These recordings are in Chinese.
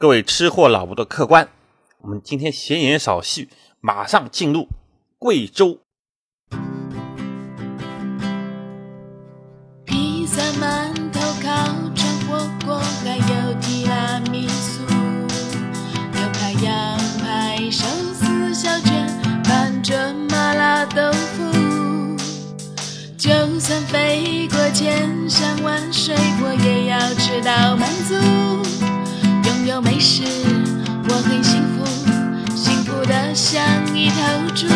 各位吃货老吴的客官，我们今天闲言少叙，马上进入贵州。披萨、馒头、烤串、火锅，还有提拉米苏，牛排、羊排、寿司、小卷，拌着麻辣豆腐。就算飞过千山万水，我也要吃到满足。拥有美食，我很幸福，幸福的像一头猪。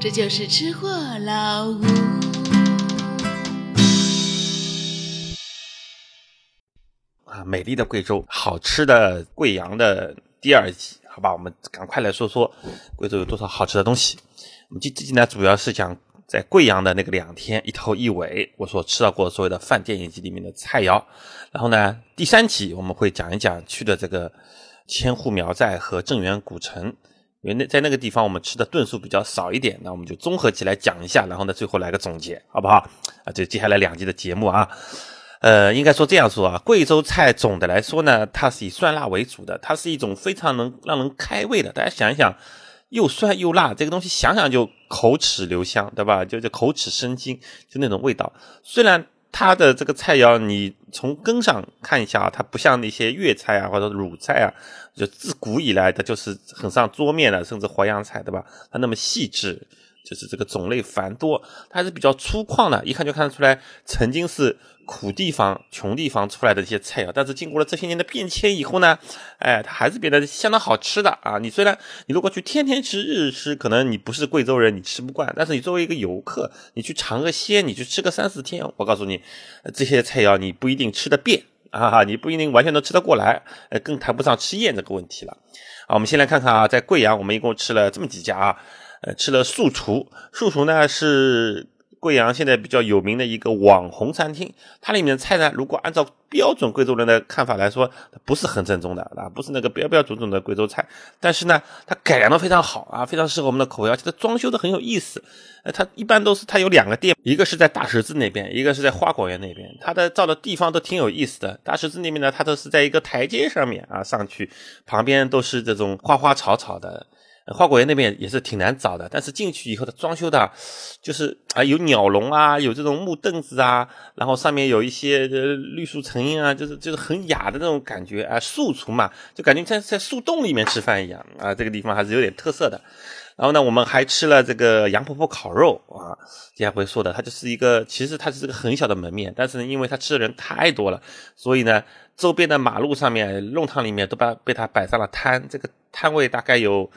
这就是吃货老吴。啊，美丽的贵州，好吃的贵阳的第二集，好吧，我们赶快来说说贵州有多少好吃的东西。我们这这集呢，主要是讲在贵阳的那个两天一头一尾，我所吃到过所谓的饭店以及里面的菜肴。然后呢，第三期我们会讲一讲去的这个千户苗寨和镇远古城，因为那在那个地方我们吃的顿数比较少一点，那我们就综合起来讲一下，然后呢，最后来个总结，好不好？啊，就接下来两集的节目啊。呃，应该说这样说啊，贵州菜总的来说呢，它是以酸辣为主的，它是一种非常能让人开胃的。大家想一想，又酸又辣，这个东西想想就口齿留香，对吧？就就口齿生津，就那种味道。虽然它的这个菜肴，你从根上看一下啊，它不像那些粤菜啊或者鲁菜啊，就自古以来的就是很上桌面的，甚至淮扬菜，对吧？它那么细致。就是这个种类繁多，它还是比较粗犷的，一看就看得出来曾经是苦地方、穷地方出来的一些菜肴。但是经过了这些年的变迁以后呢，哎，它还是变得相当好吃的啊！你虽然你如果去天天吃日日吃，可能你不是贵州人，你吃不惯。但是你作为一个游客，你去尝个鲜，你去吃个三四天，我告诉你，这些菜肴你不一定吃得遍啊，你不一定完全都吃得过来，呃，更谈不上吃厌这个问题了。啊，我们先来看看啊，在贵阳，我们一共吃了这么几家啊。呃，吃了素厨，素厨呢是贵阳现在比较有名的一个网红餐厅。它里面的菜呢，如果按照标准贵州人的看法来说，不是很正宗的啊，不是那个标标准准的贵州菜。但是呢，它改良的非常好啊，非常适合我们的口味，而且它装修的很有意思。呃，它一般都是它有两个店，一个是在大十字那边，一个是在花果园那边。它的造的地方都挺有意思的。大十字那边呢，它都是在一个台阶上面啊上去，旁边都是这种花花草草的。花果园那边也是挺难找的，但是进去以后，它装修的，就是啊，有鸟笼啊，有这种木凳子啊，然后上面有一些绿树成荫啊，就是就是很雅的那种感觉啊。树厨嘛，就感觉在在树洞里面吃饭一样啊。这个地方还是有点特色的。然后呢，我们还吃了这个杨婆婆烤肉啊。接下来会说的，它就是一个，其实它是这个很小的门面，但是呢，因为它吃的人太多了，所以呢，周边的马路上面、弄堂里面都把被它摆上了摊。这个摊位大概有。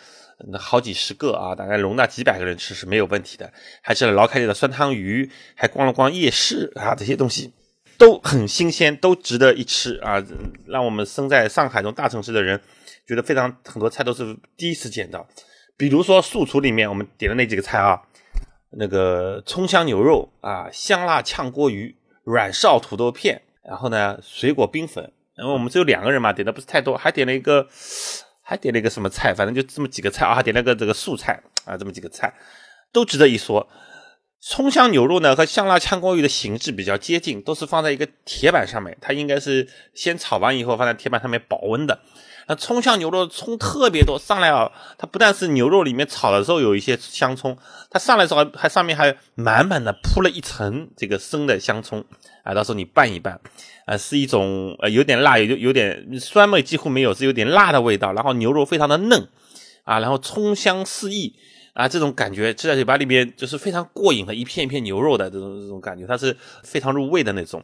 那好几十个啊，大概容纳几百个人吃是没有问题的。还吃了老凯里的酸汤鱼，还逛了逛夜市啊，这些东西都很新鲜，都值得一吃啊！让我们生在上海这种大城市的人觉得非常很多菜都是第一次见到。比如说素厨里面我们点的那几个菜啊，那个葱香牛肉啊，香辣炝锅鱼，软哨土豆片，然后呢水果冰粉。然后我们只有两个人嘛，点的不是太多，还点了一个。还点了一个什么菜？反正就这么几个菜啊，点了个这个素菜啊，这么几个菜都值得一说。葱香牛肉呢和香辣炝锅鱼的形制比较接近，都是放在一个铁板上面，它应该是先炒完以后放在铁板上面保温的。那葱香牛肉葱特别多，上来啊，它不但是牛肉里面炒的时候有一些香葱，它上来时候还上面还满满的铺了一层这个生的香葱啊，到时候你拌一拌。啊，是一种呃有点辣，有有点酸味，几乎没有，是有点辣的味道。然后牛肉非常的嫩，啊，然后葱香四溢，啊，这种感觉吃在嘴巴里面就是非常过瘾的，一片一片牛肉的这种这种感觉，它是非常入味的那种。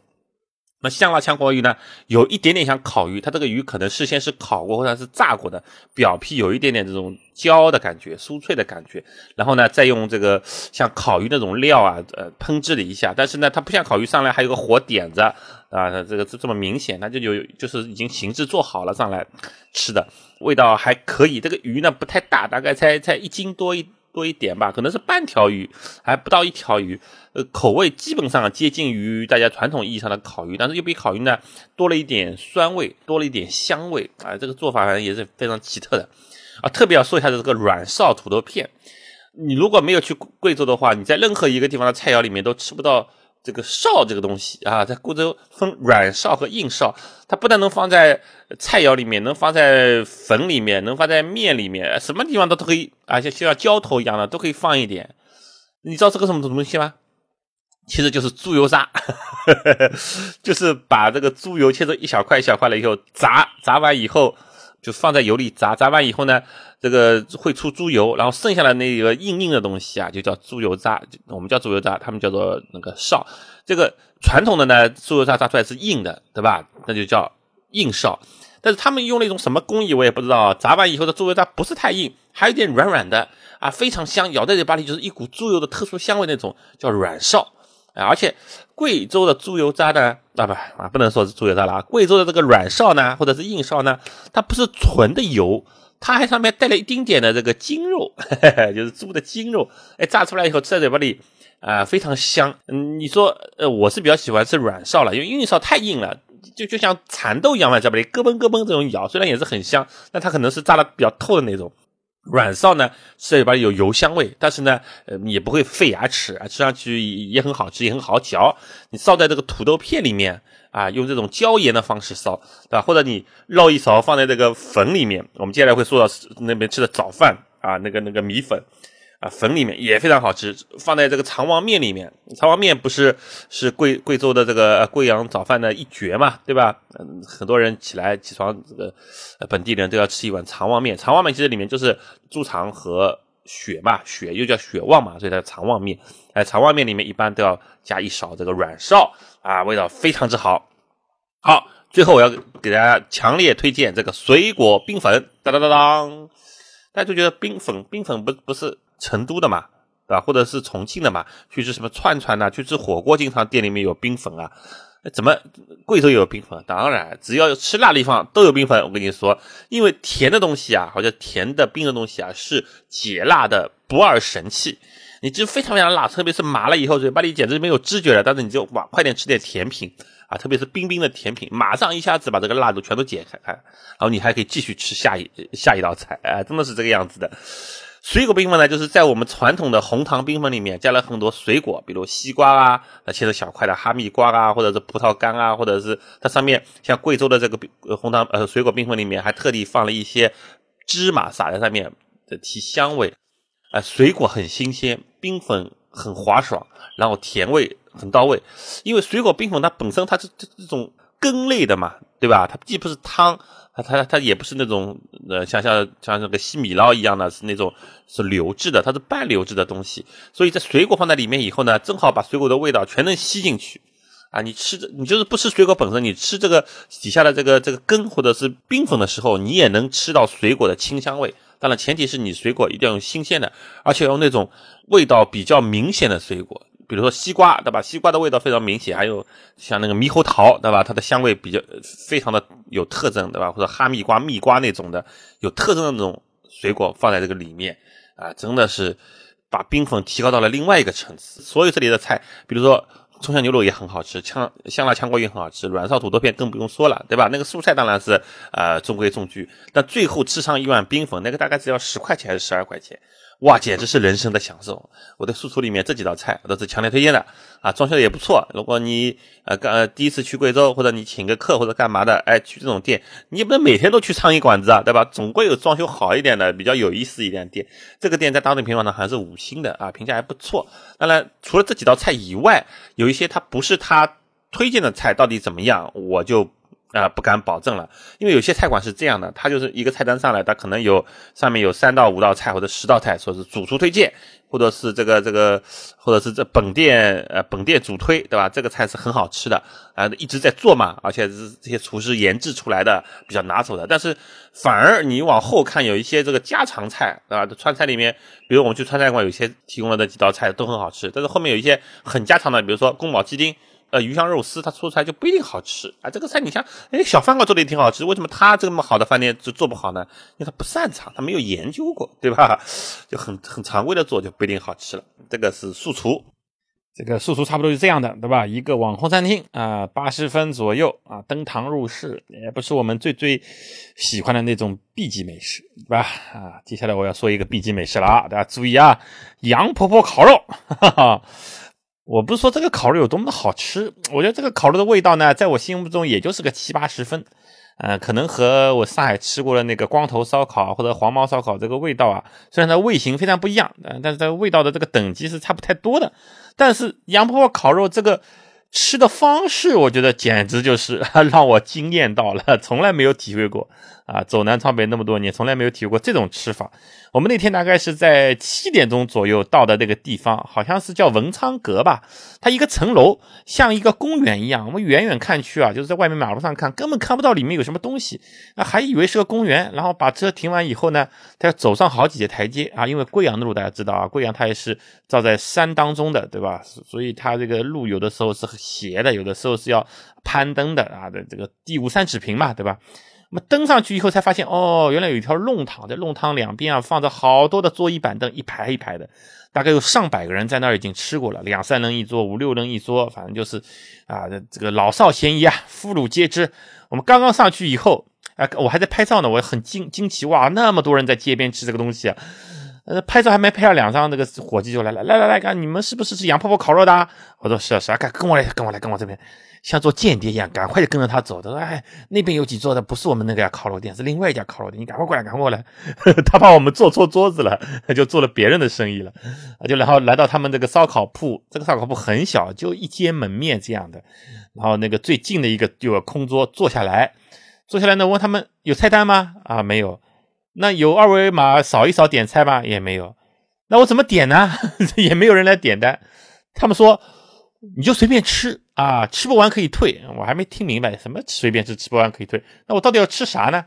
那香辣炝锅鱼呢，有一点点像烤鱼，它这个鱼可能事先是烤过或者是炸过的，表皮有一点点这种焦的感觉，酥脆的感觉，然后呢，再用这个像烤鱼那种料啊，呃，烹制了一下，但是呢，它不像烤鱼上来还有个火点着啊，这个这这么明显，它就有就是已经形制做好了上来吃的，味道还可以。这个鱼呢不太大，大概才才一斤多一。多一点吧，可能是半条鱼，还不到一条鱼。呃，口味基本上接近于大家传统意义上的烤鱼，但是又比烤鱼呢多了一点酸味，多了一点香味啊。这个做法反正也是非常奇特的啊。特别要说一下的这个软哨土豆片，你如果没有去贵州的话，你在任何一个地方的菜肴里面都吃不到这个绍这个东西啊，在贵州分软绍和硬绍，它不但能放在菜肴里面，能放在粉里面，能放在面里面，什么地方都都可以，而且就像浇头一样的都可以放一点。你知道这个什么东西吗？其实就是猪油渣，就是把这个猪油切成一小块一小块了以后，炸炸完以后就放在油里炸，炸完以后呢，这个会出猪油，然后剩下的那个硬硬的东西啊，就叫猪油渣，我们叫猪油渣，他们叫做那个绍。这个传统的呢，猪油渣炸出来是硬的，对吧？那就叫硬绍。但是他们用了一种什么工艺，我也不知道。炸完以后的猪油渣不是太硬，还有点软软的啊，非常香，咬在嘴巴里就是一股猪油的特殊香味那种，叫软绍。而且贵州的猪油渣呢，啊不啊不能说是猪油渣了，贵州的这个软绍呢，或者是硬绍呢，它不是纯的油，它还上面带了一丁点的这个筋肉，就是猪的筋肉，哎，炸出来以后吃在嘴巴里啊非常香。嗯，你说呃我是比较喜欢吃软绍了，因为硬绍太硬了，就就像蚕豆一样嘛，嘴巴里咯嘣咯嘣这种咬，虽然也是很香，但它可能是炸的比较透的那种。软臊呢，吃嘴巴里有油香味，但是呢，呃，也不会费牙齿啊，吃上去也很好吃，也很好嚼。你烧在这个土豆片里面啊，用这种椒盐的方式烧，对吧？或者你捞一勺放在这个粉里面，我们接下来会说到那边吃的早饭啊，那个那个米粉。啊，粉里面也非常好吃，放在这个长旺面里面。长旺面不是是贵贵州的这个贵阳早饭的一绝嘛，对吧？嗯，很多人起来起床，这个本地人都要吃一碗长旺面。长旺面其实里面就是猪肠和血嘛，血又叫血旺嘛，所以叫肠旺面。哎，肠旺面里面一般都要加一勺这个软臊啊，味道非常之好。好，最后我要给大家强烈推荐这个水果冰粉，当当当当，大家都觉得冰粉冰粉不不是。成都的嘛，对吧？或者是重庆的嘛？去吃什么串串呐？去吃火锅，经常店里面有冰粉啊。怎么贵州也有冰粉？当然，只要吃辣的地方都有冰粉。我跟你说，因为甜的东西啊，好像甜的冰的东西啊，是解辣的不二神器。你就非常非常辣，特别是麻了以后，嘴巴里简直没有知觉了。但是你就哇，快点吃点甜品啊，特别是冰冰的甜品，马上一下子把这个辣度全都解开开，然后你还可以继续吃下一下一道菜。哎，真的是这个样子的。水果冰粉呢，就是在我们传统的红糖冰粉里面加了很多水果，比如西瓜啊，切成小块的哈密瓜啊，或者是葡萄干啊，或者是它上面像贵州的这个冰红糖呃水果冰粉里面还特地放了一些芝麻撒在上面提香味，啊，水果很新鲜，冰粉很滑爽，然后甜味很到位，因为水果冰粉它本身它是这这种根类的嘛，对吧？它既不是汤。它它它也不是那种呃像像像那个西米捞一样的，是那种是流质的，它是半流质的东西，所以在水果放在里面以后呢，正好把水果的味道全能吸进去啊！你吃着你就是不吃水果本身，你吃这个底下的这个这个根或者是冰粉的时候，你也能吃到水果的清香味。当然前提是你水果一定要用新鲜的，而且用那种味道比较明显的水果。比如说西瓜，对吧？西瓜的味道非常明显，还有像那个猕猴桃，对吧？它的香味比较非常的有特征，对吧？或者哈密瓜、蜜瓜那种的有特征的那种水果放在这个里面啊，真的是把冰粉提高到了另外一个层次。所有这里的菜，比如说葱香牛肉也很好吃，呛香辣炝锅也很好吃，软烧土豆片更不用说了，对吧？那个素菜当然是呃中规中矩，但最后吃上一碗冰粉，那个大概只要十块钱还是十二块钱。哇，简直是人生的享受！我的宿厨里面这几道菜都是强烈推荐的啊，装修的也不错。如果你呃刚第一次去贵州，或者你请个客或者干嘛的，哎，去这种店，你也不能每天都去苍蝇馆子啊，对吧？总归有装修好一点的、比较有意思一点的店。这个店在当地评分呢还是五星的啊，评价还不错。当然，除了这几道菜以外，有一些它不是他推荐的菜，到底怎么样，我就。啊，不敢保证了，因为有些菜馆是这样的，它就是一个菜单上来，它可能有上面有三到五道菜或者十道菜，说是主厨推荐，或者是这个这个，或者是这本店呃本店主推，对吧？这个菜是很好吃的啊，一直在做嘛，而且是这些厨师研制出来的比较拿手的。但是反而你往后看，有一些这个家常菜，对吧？川菜里面，比如我们去川菜馆，有些提供了那几道菜都很好吃，但是后面有一些很家常的，比如说宫保鸡丁。鱼香肉丝它做出来就不一定好吃啊。这个菜你像，哎，小饭馆做的也挺好吃，为什么他这么好的饭店就做不好呢？因为他不擅长，他没有研究过，对吧？就很很常规的做就不一定好吃了。这个是素厨，这个素厨差不多是这样的，对吧？一个网红餐厅啊，八十分左右啊，登堂入室，也不是我们最最喜欢的那种 B 级美食，对吧？啊，接下来我要说一个 B 级美食了啊，大家注意啊，杨婆婆烤肉，哈哈。我不是说这个烤肉有多么的好吃，我觉得这个烤肉的味道呢，在我心目中也就是个七八十分，呃，可能和我上海吃过的那个光头烧烤或者黄毛烧烤这个味道啊，虽然它味型非常不一样，呃，但是它味道的这个等级是差不太多的。但是杨婆婆烤肉这个吃的方式，我觉得简直就是 让我惊艳到了，从来没有体会过。啊，走南闯北那么多年，从来没有体会过这种吃法。我们那天大概是在七点钟左右到的那个地方，好像是叫文昌阁吧。它一个层楼像一个公园一样，我们远远看去啊，就是在外面马路上看，根本看不到里面有什么东西啊，还以为是个公园。然后把车停完以后呢，他要走上好几节台阶啊，因为贵阳的路大家知道啊，贵阳它也是造在山当中的，对吧？所以它这个路有的时候是斜的，有的时候是要攀登的啊的，这个地无三尺平嘛，对吧？那么登上去以后才发现，哦，原来有一条弄堂，在弄堂两边啊放着好多的桌椅板凳，一排一排的，大概有上百个人在那儿已经吃过了，两三人一桌，五六人一桌，反正就是啊，这个老少咸宜啊，妇孺皆知。我们刚刚上去以后，啊，我还在拍照呢，我很惊惊奇，哇，那么多人在街边吃这个东西啊，呃，拍照还没拍上两张，那个伙计就来了，来来来，看你们是不是吃杨婆婆烤肉的？我说是啊是啊，看跟我来，跟我来，跟我这边。像做间谍一样，赶快就跟着他走。他说：“哎，那边有几桌的，不是我们那个烤肉店，是另外一家烤肉店。你赶快过来，赶快过来。”他怕我们坐错桌子了，就做了别人的生意了。就然后来到他们这个烧烤铺，这个烧烤铺很小，就一间门面这样的。然后那个最近的一个有个空桌，坐下来，坐下来呢，问他们有菜单吗？啊，没有。那有二维码扫一扫点菜吗？也没有。那我怎么点呢？也没有人来点单。他们说。你就随便吃啊，吃不完可以退。我还没听明白什么随便吃，吃不完可以退。那我到底要吃啥呢？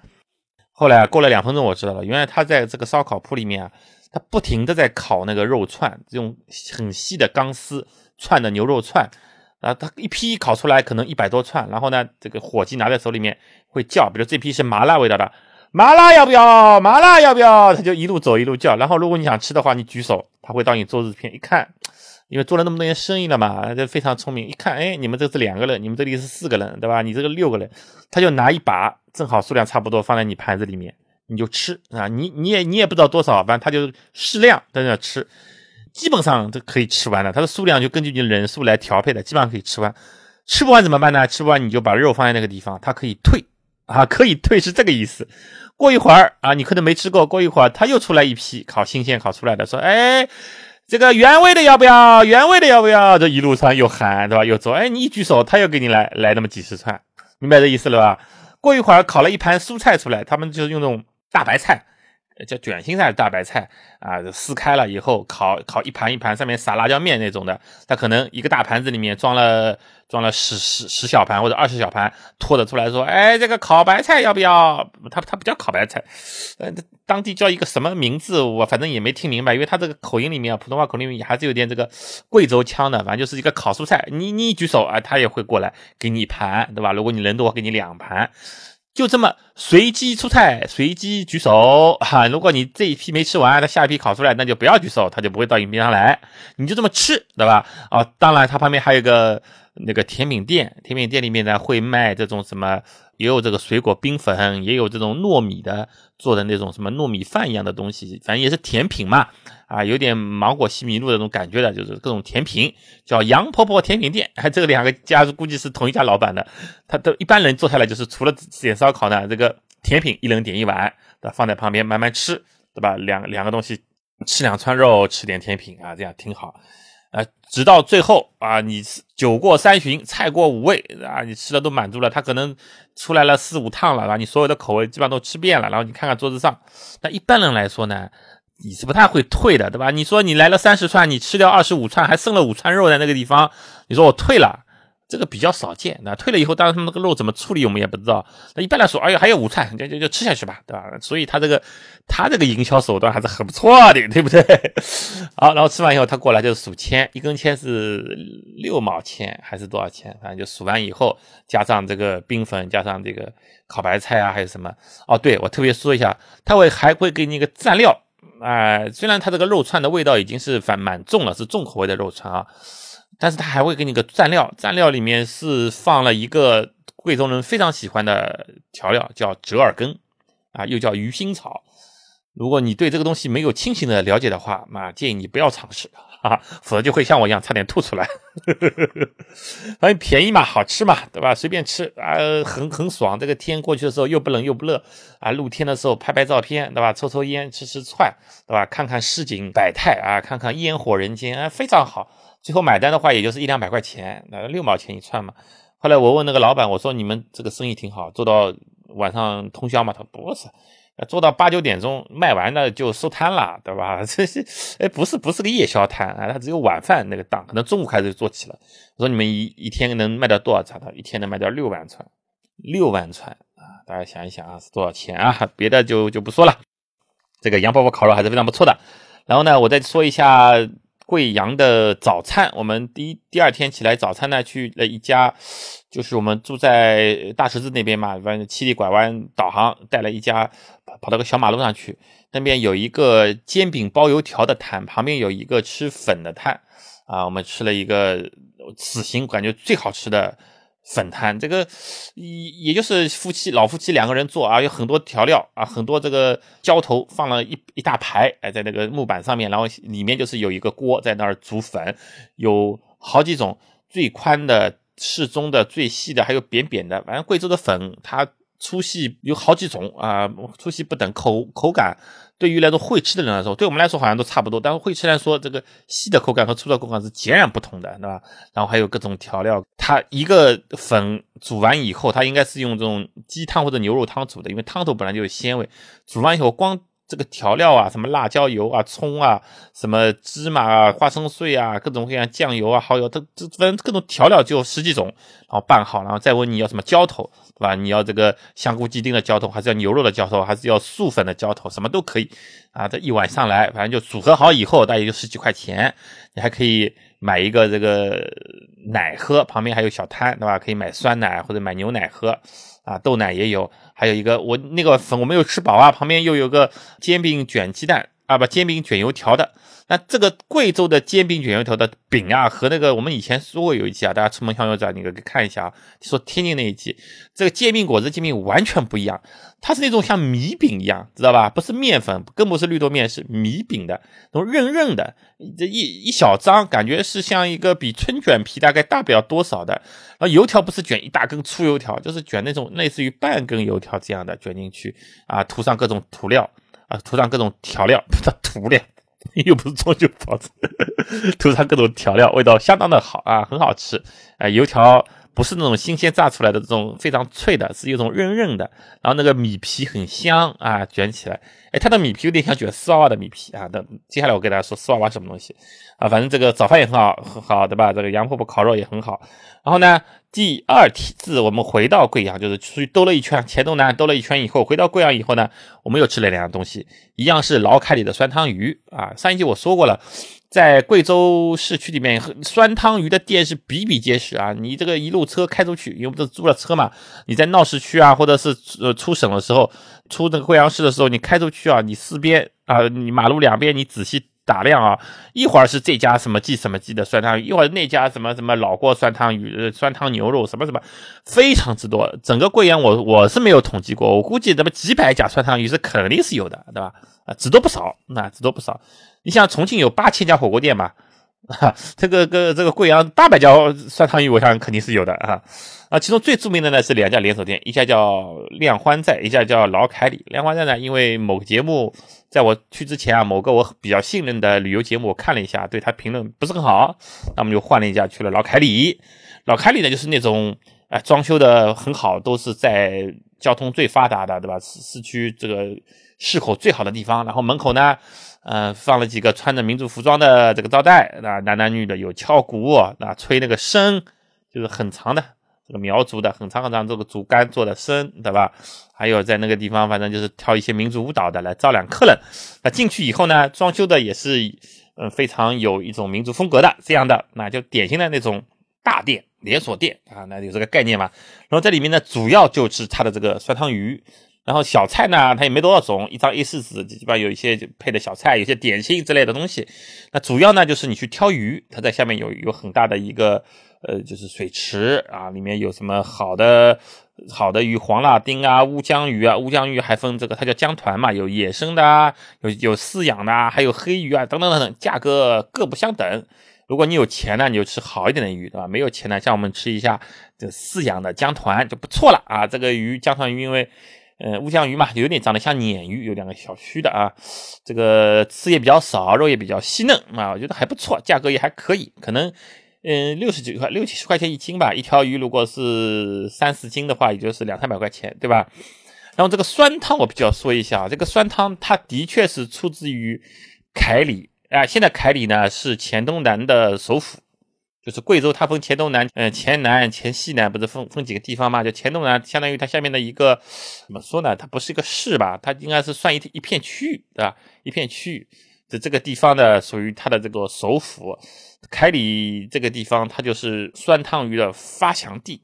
后来过了两分钟，我知道了，原来他在这个烧烤铺里面啊，他不停的在烤那个肉串，用很细的钢丝串的牛肉串啊，他一批烤出来可能一百多串，然后呢，这个伙计拿在手里面会叫，比如这批是麻辣味道的，麻辣要不要？麻辣要不要？他就一路走一路叫，然后如果你想吃的话，你举手，他会到你桌子边一看。因为做了那么多年生意了嘛，这非常聪明。一看，哎，你们这是两个人，你们这里是四个人，对吧？你这个六个人，他就拿一把，正好数量差不多，放在你盘子里面，你就吃啊。你你也你也不知道多少，反正他就适量在那吃，基本上都可以吃完了。它的数量就根据你人数来调配的，基本上可以吃完。吃不完怎么办呢？吃不完你就把肉放在那个地方，它可以退啊，可以退是这个意思。过一会儿啊，你可能没吃过，过一会儿他又出来一批烤新鲜烤出来的，说，哎。这个原味的要不要？原味的要不要？这一路上又喊，对吧？又走，哎，你一举手，他又给你来来那么几十串，明白这意思了吧？过一会儿烤了一盘蔬菜出来，他们就是用那种大白菜，叫卷心菜、大白菜啊，撕开了以后烤烤一盘一盘，上面撒辣椒面那种的，他可能一个大盘子里面装了。装了十十十小盘或者二十小盘，拖着出来说：“哎，这个烤白菜要不要？”他他不叫烤白菜，呃，当地叫一个什么名字？我反正也没听明白，因为他这个口音里面啊，普通话口音里面还是有点这个贵州腔的。反正就是一个烤蔬菜，你你一举手啊，他也会过来给你一盘，对吧？如果你人多，给你两盘，就这么随机出菜，随机举手哈。如果你这一批没吃完，那下一批烤出来，那就不要举手，他就不会到你边上来，你就这么吃，对吧？啊，当然，他旁边还有个。那个甜品店，甜品店里面呢会卖这种什么，也有这个水果冰粉，也有这种糯米的做的那种什么糯米饭一样的东西，反正也是甜品嘛，啊，有点芒果西米露那种感觉的，就是各种甜品，叫杨婆婆甜品店，这个两个家估计是同一家老板的，他都一般人坐下来就是除了点烧烤呢，这个甜品一人点一碗，对吧放在旁边慢慢吃，对吧？两两个东西，吃两串肉，吃点甜品啊，这样挺好。啊，直到最后啊，你酒过三巡，菜过五味啊，你吃的都满足了，他可能出来了四五趟了，然后你所有的口味基本上都吃遍了，然后你看看桌子上，但一般人来说呢，你是不太会退的，对吧？你说你来了三十串，你吃掉二十五串，还剩了五串肉在那个地方，你说我退了。这个比较少见，那退了以后，当然他们那个肉怎么处理，我们也不知道。那一般来说，哎呀，还有午餐，就就就吃下去吧，对吧？所以他这个他这个营销手段还是很不错的，对不对？好，然后吃完以后，他过来就是数签，一根签是六毛钱还是多少钱？反正就数完以后，加上这个冰粉，加上这个烤白菜啊，还有什么？哦，对我特别说一下，他会还会给你一个蘸料，哎，虽然他这个肉串的味道已经是反蛮重了，是重口味的肉串啊。但是他还会给你个蘸料，蘸料里面是放了一个贵州人非常喜欢的调料，叫折耳根，啊，又叫鱼腥草。如果你对这个东西没有清醒的了解的话，那建议你不要尝试啊，否则就会像我一样差点吐出来。反正便宜嘛，好吃嘛，对吧？随便吃啊，很很爽。这个天过去的时候又不冷又不热啊，露天的时候拍拍照片，对吧？抽抽烟，吃吃串，对吧？看看市井百态啊，看看烟火人间啊，非常好。最后买单的话，也就是一两百块钱，那六毛钱一串嘛。后来我问那个老板，我说你们这个生意挺好，做到晚上通宵嘛？他说不是。做到八九点钟卖完了就收摊了，对吧？这些哎，不是不是个夜宵摊啊，它只有晚饭那个档，可能中午开始就做起了。我说你们一一天能卖掉多少串？他一天能卖掉六万串，六万串啊！大家想一想啊，是多少钱啊？别的就就不说了，这个杨伯伯烤肉还是非常不错的。然后呢，我再说一下。贵阳的早餐，我们第一第二天起来早餐呢，去了一家，就是我们住在大十字那边嘛，反正七里拐弯导航带了一家，跑到个小马路上去，那边有一个煎饼包油条的摊，旁边有一个吃粉的摊，啊，我们吃了一个此行感觉最好吃的。粉摊这个也也就是夫妻老夫妻两个人做啊，有很多调料啊，很多这个浇头放了一一大排，哎，在那个木板上面，然后里面就是有一个锅在那儿煮粉，有好几种，最宽的、适中的、最细的，还有扁扁的，反正贵州的粉它粗细有好几种啊，粗细不等，口口感。对于那种会吃的人来说，对我们来说好像都差不多，但是会吃来说，这个细的口感和粗的口感是截然不同的，对吧？然后还有各种调料，它一个粉煮完以后，它应该是用这种鸡汤或者牛肉汤煮的，因为汤头本来就有鲜味。煮完以后，光这个调料啊，什么辣椒油啊、葱啊、什么芝麻、花生碎啊、各种各样酱油啊、蚝油，它这反正各种调料就有十几种，然后拌好，然后再问你要什么浇头。对吧？你要这个香菇鸡丁的浇头，还是要牛肉的浇头，还是要素粉的浇头？什么都可以啊！这一碗上来，反正就组合好以后，大概就十几块钱。你还可以买一个这个奶喝，旁边还有小摊，对吧？可以买酸奶或者买牛奶喝啊，豆奶也有。还有一个我那个粉我没有吃饱啊，旁边又有个煎饼卷鸡蛋啊，不煎饼卷油条的。那这个贵州的煎饼卷油条的饼啊，和那个我们以前说过有一期啊，大家出门向右转，你可以看一下啊。说天津那一期，这个煎饼果子煎饼完全不一样，它是那种像米饼一样，知道吧？不是面粉，更不是绿豆面，是米饼的那种韧韧的，这一一小张，感觉是像一个比春卷皮大概大不了多少的。然后油条不是卷一大根粗油条，就是卷那种类似于半根油条这样的卷进去啊，涂上各种涂料啊，涂上各种调料，不是涂料。又不是装修房子，涂上各种调料，味道相当的好啊，很好吃。哎，油条不是那种新鲜炸出来的这种非常脆的，是一种韧韧的。然后那个米皮很香啊，卷起来，哎，它的米皮有点像卷丝娃娃的米皮啊。那接下来我给大家说丝娃娃什么东西啊？反正这个早饭也很好，很好，对吧？这个杨婆婆烤肉也很好。然后呢？第二次我们回到贵阳，就是出去兜了一圈，黔东南兜了一圈以后，回到贵阳以后呢，我们又吃了两样东西，一样是老凯里的酸汤鱼啊。上一集我说过了，在贵州市区里面，酸汤鱼的店是比比皆是啊。你这个一路车开出去，因为不是租了车嘛，你在闹市区啊，或者是呃出省的时候，出那个贵阳市的时候，你开出去啊，你四边啊，你马路两边你仔细。打量啊，一会儿是这家什么记什么记的酸汤鱼，一会儿那家什么什么老锅酸汤鱼、酸汤牛肉什么什么，非常之多。整个贵阳我我是没有统计过，我估计这么几百家酸汤鱼是肯定是有的，对吧？啊，只多不少，那只多不少。你像重庆有八千家火锅店吧，哈，这个个这个贵阳大百家酸汤鱼，我想肯定是有的啊。啊，其中最著名的呢是两家连锁店，一家叫亮欢寨，一家叫老凯里。亮欢寨呢，因为某个节目。在我去之前啊，某个我比较信任的旅游节目，我看了一下，对他评论不是很好，那我们就换了一家去了老凯里。老凯里呢，就是那种哎装修的很好，都是在交通最发达的，对吧？市市区这个市口最好的地方。然后门口呢，呃，放了几个穿着民族服装的这个招待，那男男女的有敲鼓，那吹那个笙，就是很长的。这个苗族的很长很长，这个竹竿做的笙，对吧？还有在那个地方，反正就是跳一些民族舞蹈的来招揽客人。那进去以后呢，装修的也是嗯非常有一种民族风格的这样的，那就典型的那种大店连锁店啊，那有这个概念嘛。然后在里面呢，主要就是它的这个酸汤鱼，然后小菜呢，它也没多少种，一张 A4 纸基本上有一些配的小菜，有些点心之类的东西。那主要呢就是你去挑鱼，它在下面有有很大的一个。呃，就是水池啊，里面有什么好的好的鱼，黄辣丁啊，乌江鱼啊，乌江鱼还分这个，它叫江团嘛，有野生的啊，有有饲养的啊，还有黑鱼啊，等等等等，价格各不相等。如果你有钱呢，你就吃好一点的鱼，对吧？没有钱呢，像我们吃一下这饲养的江团就不错了啊。这个鱼江团鱼，因为呃乌江鱼嘛，有点长得像鲶鱼，有两个小须的啊。这个刺也比较少，肉也比较细嫩啊，我觉得还不错，价格也还可以，可能嗯六十几块六七十块钱一斤吧。一条鱼如果是三四斤的话，也就是两三百块钱，对吧？然后这个酸汤我比较说一下，这个酸汤它的确是出自于凯里。啊，现在凯里呢是黔东南的首府，就是贵州，它分黔东南，嗯，黔南、黔西南，不是分分几个地方嘛？就黔东南，相当于它下面的一个怎么说呢？它不是一个市吧？它应该是算一一片区域，对吧？一片区域，这这个地方呢属于它的这个首府，凯里这个地方它就是酸汤鱼的发祥地。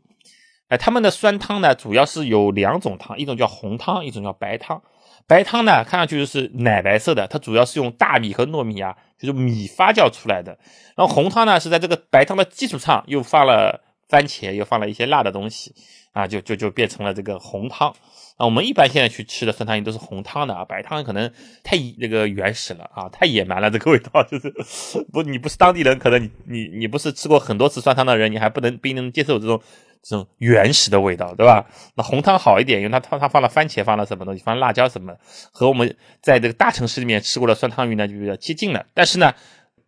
哎，他们的酸汤呢主要是有两种汤，一种叫红汤，一种叫白汤。白汤呢，看上去就是奶白色的，它主要是用大米和糯米啊，就是米发酵出来的。然后红汤呢，是在这个白汤的基础上又放了番茄，又放了一些辣的东西啊，就就就变成了这个红汤。啊，我们一般现在去吃的酸汤鱼都是红汤的啊，白汤可能太那个原始了啊，太野蛮了，这个味道就是 不，你不是当地人，可能你你你不是吃过很多次酸汤的人，你还不能不一定能接受这种。这种原始的味道，对吧？那红汤好一点，因为它它它放了番茄，放了什么东西，放辣椒什么，和我们在这个大城市里面吃过的酸汤鱼呢就比较接近了。但是呢，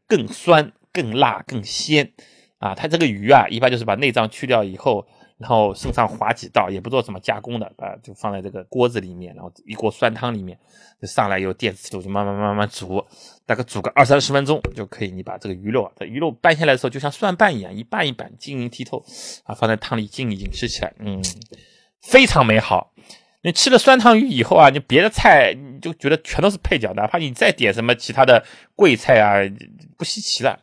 更酸、更辣、更鲜啊！它这个鱼啊，一般就是把内脏去掉以后。然后身上划几道，也不做什么加工的啊，就放在这个锅子里面，然后一锅酸汤里面，就上来有电磁炉，就慢慢慢慢煮，大概煮个二三十分钟就可以。你把这个鱼肉，这鱼肉拌下来的时候，就像蒜瓣一样，一拌一拌，晶莹剔透啊，放在汤里浸一浸，吃起来，嗯，非常美好。你吃了酸汤鱼以后啊，你别的菜你就觉得全都是配角，哪怕你再点什么其他的贵菜啊，不稀奇了。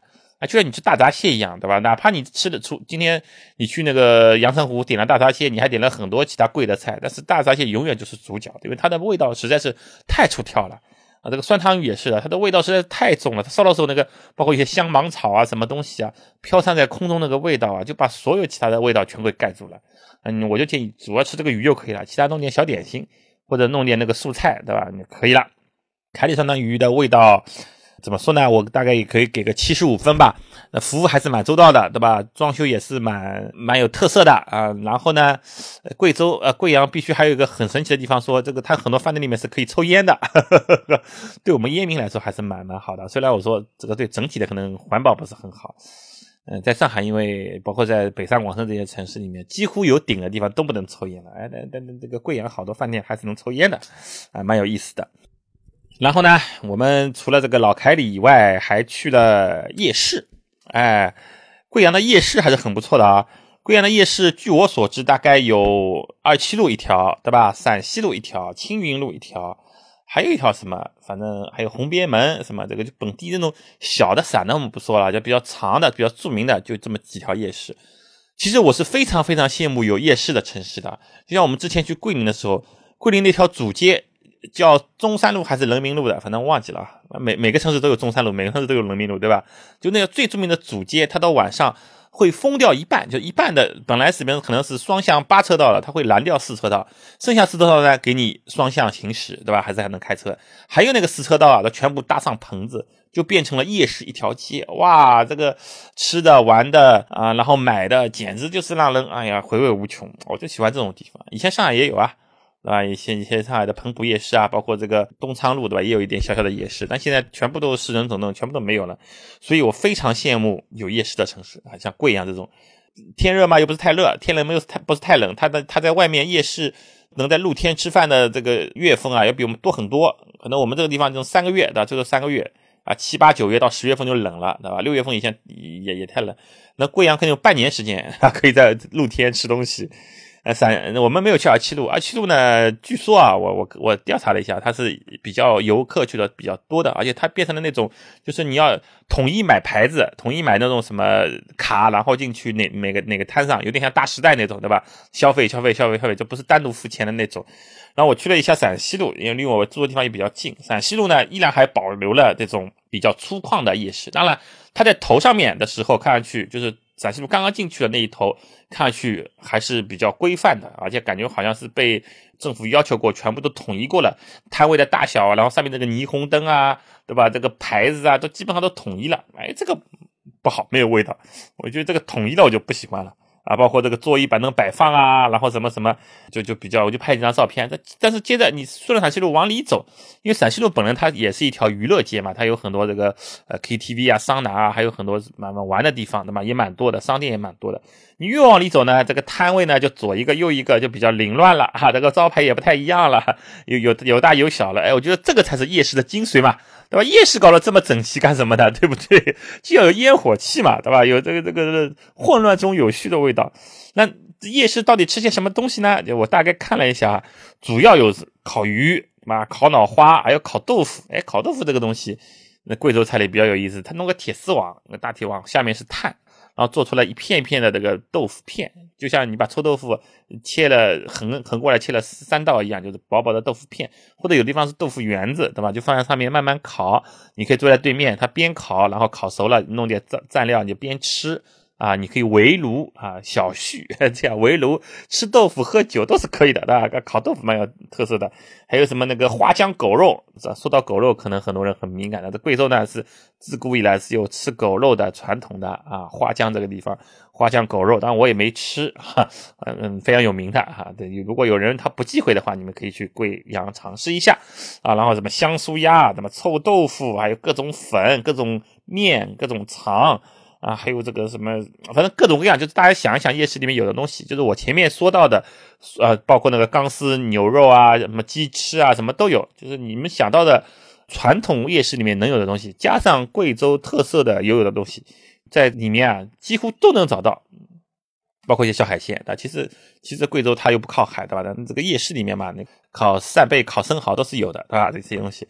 就像你吃大闸蟹一样，对吧？哪怕你吃的出，今天你去那个阳澄湖点了大闸蟹，你还点了很多其他贵的菜，但是大闸蟹永远就是主角，因为它的味道实在是太出挑了啊！这个酸汤鱼也是的，它的味道实在是太重了。它烧的时候，那个包括一些香芒草啊，什么东西啊，飘散在空中那个味道啊，就把所有其他的味道全给盖住了。嗯，我就建议主要吃这个鱼就可以了，其他弄点小点心或者弄点那个素菜，对吧？你可以了。凯里酸汤鱼的味道。怎么说呢？我大概也可以给个七十五分吧。那服务还是蛮周到的，对吧？装修也是蛮蛮有特色的啊。然后呢，贵州呃贵阳必须还有一个很神奇的地方，说这个它很多饭店里面是可以抽烟的，对我们烟民来说还是蛮蛮好的。虽然我说这个对整体的可能环保不是很好，嗯，在上海因为包括在北上广深这些城市里面，几乎有顶的地方都不能抽烟了。哎，但但这个贵阳好多饭店还是能抽烟的，啊，蛮有意思的。然后呢，我们除了这个老凯里以外，还去了夜市。哎，贵阳的夜市还是很不错的啊。贵阳的夜市，据我所知，大概有二七路一条，对吧？陕西路一条，青云路一条，还有一条什么？反正还有红边门什么？这个就本地那种小的散的我们不说了，就比较长的、比较著名的，就这么几条夜市。其实我是非常非常羡慕有夜市的城市的，就像我们之前去桂林的时候，桂林那条主街。叫中山路还是人民路的，反正忘记了。每每个城市都有中山路，每个城市都有人民路，对吧？就那个最著名的主街，它到晚上会封掉一半，就一半的本来这边可能是双向八车道了，它会拦掉四车道，剩下四车道呢给你双向行驶，对吧？还是还能开车。还有那个四车道啊，它全部搭上棚子，就变成了夜市一条街。哇，这个吃的玩的啊，然后买的，简直就是让人哎呀回味无穷。我就喜欢这种地方，以前上海也有啊。对吧？一些一些上海的彭浦夜市啊，包括这个东昌路，对吧？也有一点小小的夜市，但现在全部都是人走动，全部都没有了。所以我非常羡慕有夜市的城市啊，像贵阳这种，天热嘛又不是太热，天冷没有太不是太冷，它的它在外面夜市能在露天吃饭的这个月份啊，要比我们多很多。可能我们这个地方这种三个月，对吧？最多三个月啊，七八九月到十月份就冷了，对吧？六月份以前也也太冷，那贵阳可能有半年时间啊，可以在露天吃东西。呃，三我们没有去二七路，二七路呢，据说啊，我我我调查了一下，它是比较游客去的比较多的，而且它变成了那种，就是你要统一买牌子，统一买那种什么卡，然后进去哪哪个哪个摊上，有点像大时代那种，对吧？消费消费消费消费，就不是单独付钱的那种。然后我去了一下陕西路，因为离我住的地方也比较近，陕西路呢依然还保留了这种比较粗犷的夜市，当然它在头上面的时候看上去就是。陕西路刚刚进去的那一头，看上去还是比较规范的，而且感觉好像是被政府要求过，全部都统一过了，摊位的大小，然后上面那个霓虹灯啊，对吧？这个牌子啊，都基本上都统一了。哎，这个不好，没有味道。我觉得这个统一的我就不喜欢了。啊，包括这个座椅板凳摆放啊，然后什么什么，就就比较，我就拍几张照片。但但是接着你顺着陕西路往里走，因为陕西路本来它也是一条娱乐街嘛，它有很多这个呃 KTV 啊、桑拿啊，还有很多蛮蛮玩的地方，对吧？也蛮多的，商店也蛮多的。你越往里走呢，这个摊位呢就左一个右一个，就比较凌乱了 哈，这个招牌也不太一样了，有有有大有小了。哎，我觉得这个才是夜市的精髓嘛。对吧？夜市搞得这么整齐干什么的？对不对？就要有烟火气嘛，对吧？有这个这个混乱中有序的味道。那夜市到底吃些什么东西呢？我大概看了一下，主要有烤鱼嘛，烤脑花，还有烤豆腐。哎，烤豆腐这个东西，那贵州菜里比较有意思，它弄个铁丝网，那大铁网下面是炭。然后做出来一片一片的这个豆腐片，就像你把臭豆腐切了横横过来切了三道一样，就是薄薄的豆腐片，或者有地方是豆腐圆子，对吧？就放在上面慢慢烤，你可以坐在对面，它边烤，然后烤熟了，弄点蘸蘸料，你就边吃。啊，你可以围炉啊，小叙 这样围炉吃豆腐喝酒都是可以的，对吧？烤豆腐蛮有特色的，还有什么那个花江狗肉？说到狗肉，可能很多人很敏感的。这贵州呢是自古以来是有吃狗肉的传统的啊。花江这个地方，花江狗肉，当然我也没吃哈，嗯，非常有名的哈。对，如果有人他不忌讳的话，你们可以去贵阳尝试一下啊。然后什么香酥鸭，什么臭豆腐，还有各种粉、各种面、各种肠。啊，还有这个什么，反正各种各样，就是大家想一想，夜市里面有的东西，就是我前面说到的，呃，包括那个钢丝牛肉啊，什么鸡翅啊，什么都有，就是你们想到的传统夜市里面能有的东西，加上贵州特色的有有的东西，在里面啊，几乎都能找到。包括一些小海鲜，啊，其实其实贵州它又不靠海，对吧？那这个夜市里面嘛，那烤扇贝、烤生蚝都是有的，对吧？这些东西，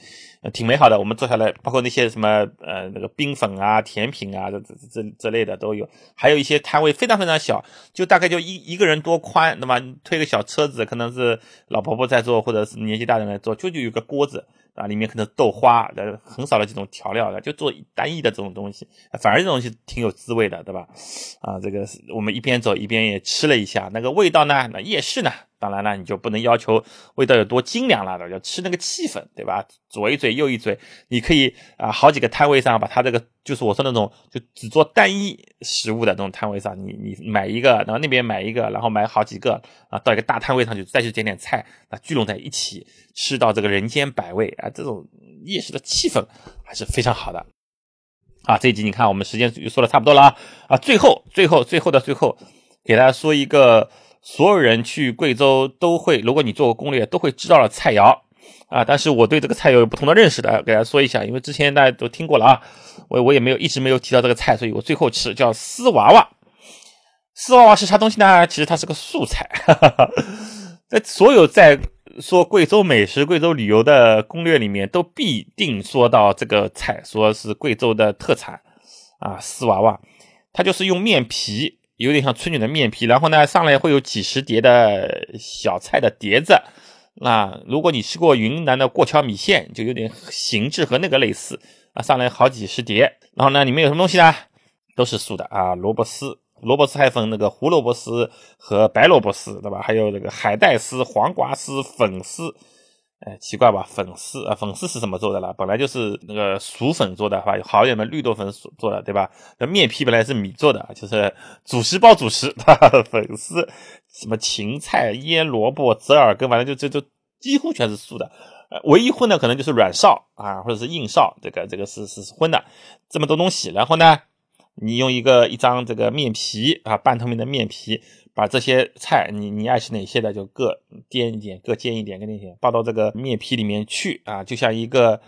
挺美好的。我们坐下来，包括那些什么呃那个冰粉啊、甜品啊，这这这这类的都有。还有一些摊位非常非常小，就大概就一一个人多宽，对吧？推个小车子，可能是老婆婆在坐，或者是年纪大人来坐，就就有个锅子。啊，里面可能豆花，的，很少的这种调料的，就做单一的这种东西，反而这种东西挺有滋味的，对吧？啊，这个我们一边走一边也吃了一下，那个味道呢？那夜市呢？当然了，你就不能要求味道有多精良了，要吃那个气氛，对吧？左一嘴右一嘴，你可以啊，好几个摊位上把它这个，就是我说那种就只做单一食物的那种摊位上，你你买一个，然后那边买一个，然后买好几个啊，到一个大摊位上去再去点点菜啊，聚拢在一起吃到这个人间百味啊，这种夜市的气氛还是非常好的啊。这一集你看我们时间就说的差不多了啊啊，最后最后最后的最后给大家说一个。所有人去贵州都会，如果你做过攻略，都会知道了菜肴啊。但是我对这个菜肴有不同的认识的，给大家说一下，因为之前大家都听过了啊。我我也没有一直没有提到这个菜，所以我最后吃叫丝娃娃。丝娃娃是啥东西呢？其实它是个素菜。哈哈哈在所有在说贵州美食、贵州旅游的攻略里面，都必定说到这个菜，说是贵州的特产啊。丝娃娃，它就是用面皮。有点像春卷的面皮，然后呢，上来会有几十碟的小菜的碟子。那如果你吃过云南的过桥米线，就有点形制和那个类似啊，上来好几十碟。然后呢，里面有什么东西呢？都是素的啊，萝卜丝，萝卜丝还分那个胡萝卜丝和白萝卜丝，对吧？还有那个海带丝、黄瓜丝、粉丝。哎，奇怪吧？粉丝啊，粉丝是什么做的了？本来就是那个薯粉做的，吧？好一点的绿豆粉做的，对吧？那面皮本来是米做的，就是主食包主食。哈 哈粉丝什么芹菜、腌萝卜、折耳根，反正就就就几乎全是素的。唯一荤的可能就是软臊啊，或者是硬臊，这个这个是是荤的。这么多东西，然后呢，你用一个一张这个面皮啊，半透明的面皮。把这些菜，你你爱吃哪些的，就各煎一点，各煎一点，跟那些包到这个面皮里面去啊，就像一个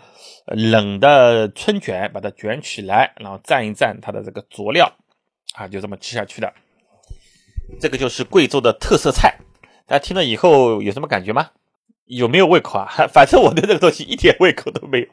冷的春卷，把它卷起来，然后蘸一蘸它的这个佐料啊，就这么吃下去的。这个就是贵州的特色菜，大家听了以后有什么感觉吗？有没有胃口啊？反正我对这个东西一点胃口都没有。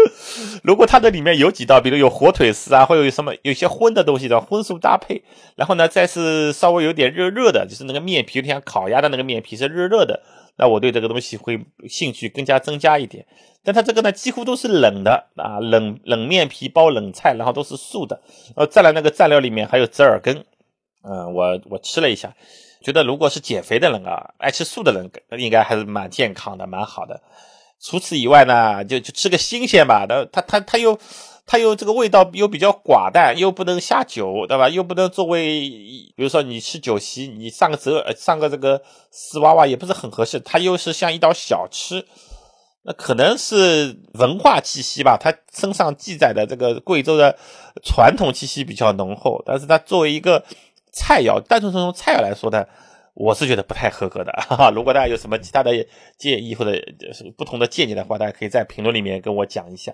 如果它的里面有几道，比如有火腿丝啊，或有什么有些荤的东西的荤素搭配，然后呢，再是稍微有点热热的，就是那个面皮，有点像烤鸭的那个面皮是热热的，那我对这个东西会兴趣更加增加一点。但它这个呢，几乎都是冷的啊，冷冷面皮包冷菜，然后都是素的。然后再来那个蘸料里面还有折耳根，嗯，我我吃了一下，觉得如果是减肥的人啊，爱吃素的人，应该还是蛮健康的，蛮好的。除此以外呢，就就吃个新鲜吧。那它它它又它又这个味道又比较寡淡，又不能下酒，对吧？又不能作为，比如说你吃酒席，你上个折上个这个丝娃娃也不是很合适。它又是像一道小吃。那可能是文化气息吧，它身上记载的这个贵州的传统气息比较浓厚，但是它作为一个菜肴，单纯从菜肴来说呢，我是觉得不太合格的。哈哈，如果大家有什么其他的建议或者不同的见解的话，大家可以在评论里面跟我讲一下。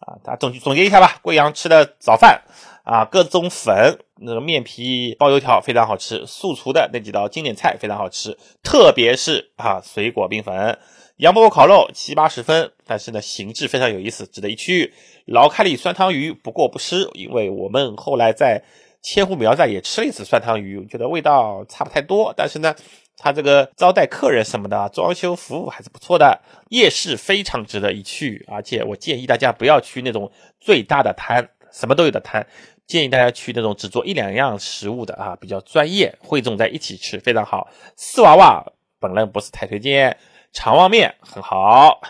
啊，大家总总结一下吧，贵阳吃的早饭啊，各种粉，那个面皮包油条非常好吃，素厨的那几道经典菜非常好吃，特别是啊水果冰粉。杨饽饽烤肉七八十分，但是呢，形制非常有意思，值得一去。老开里酸汤鱼不过不失，因为我们后来在千户苗寨也吃了一次酸汤鱼，觉得味道差不太多。但是呢，他这个招待客人什么的，装修服务还是不错的。夜市非常值得一去，而且我建议大家不要去那种最大的摊，什么都有的摊，建议大家去那种只做一两样食物的啊，比较专业，汇总在一起吃非常好。四娃娃本人不是太推荐。长旺面很好，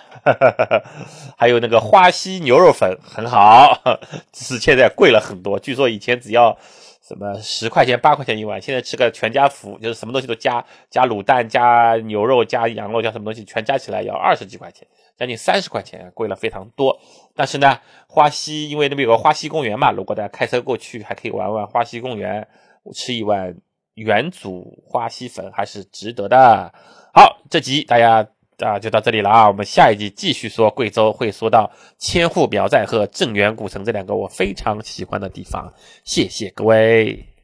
还有那个花溪牛肉粉很好，只是现在贵了很多。据说以前只要什么十块钱、八块钱一碗，现在吃个全家福，就是什么东西都加加卤蛋、加牛肉、加羊肉、加什么东西，全加起来要二十几块钱，将近三十块钱，贵了非常多。但是呢，花溪因为那边有个花溪公园嘛，如果大家开车过去，还可以玩玩花溪公园，吃一碗原祖花溪粉还是值得的。好，这集大家啊就到这里了啊！我们下一集继续说贵州，会说到千户苗寨和镇远古城这两个我非常喜欢的地方。谢谢各位。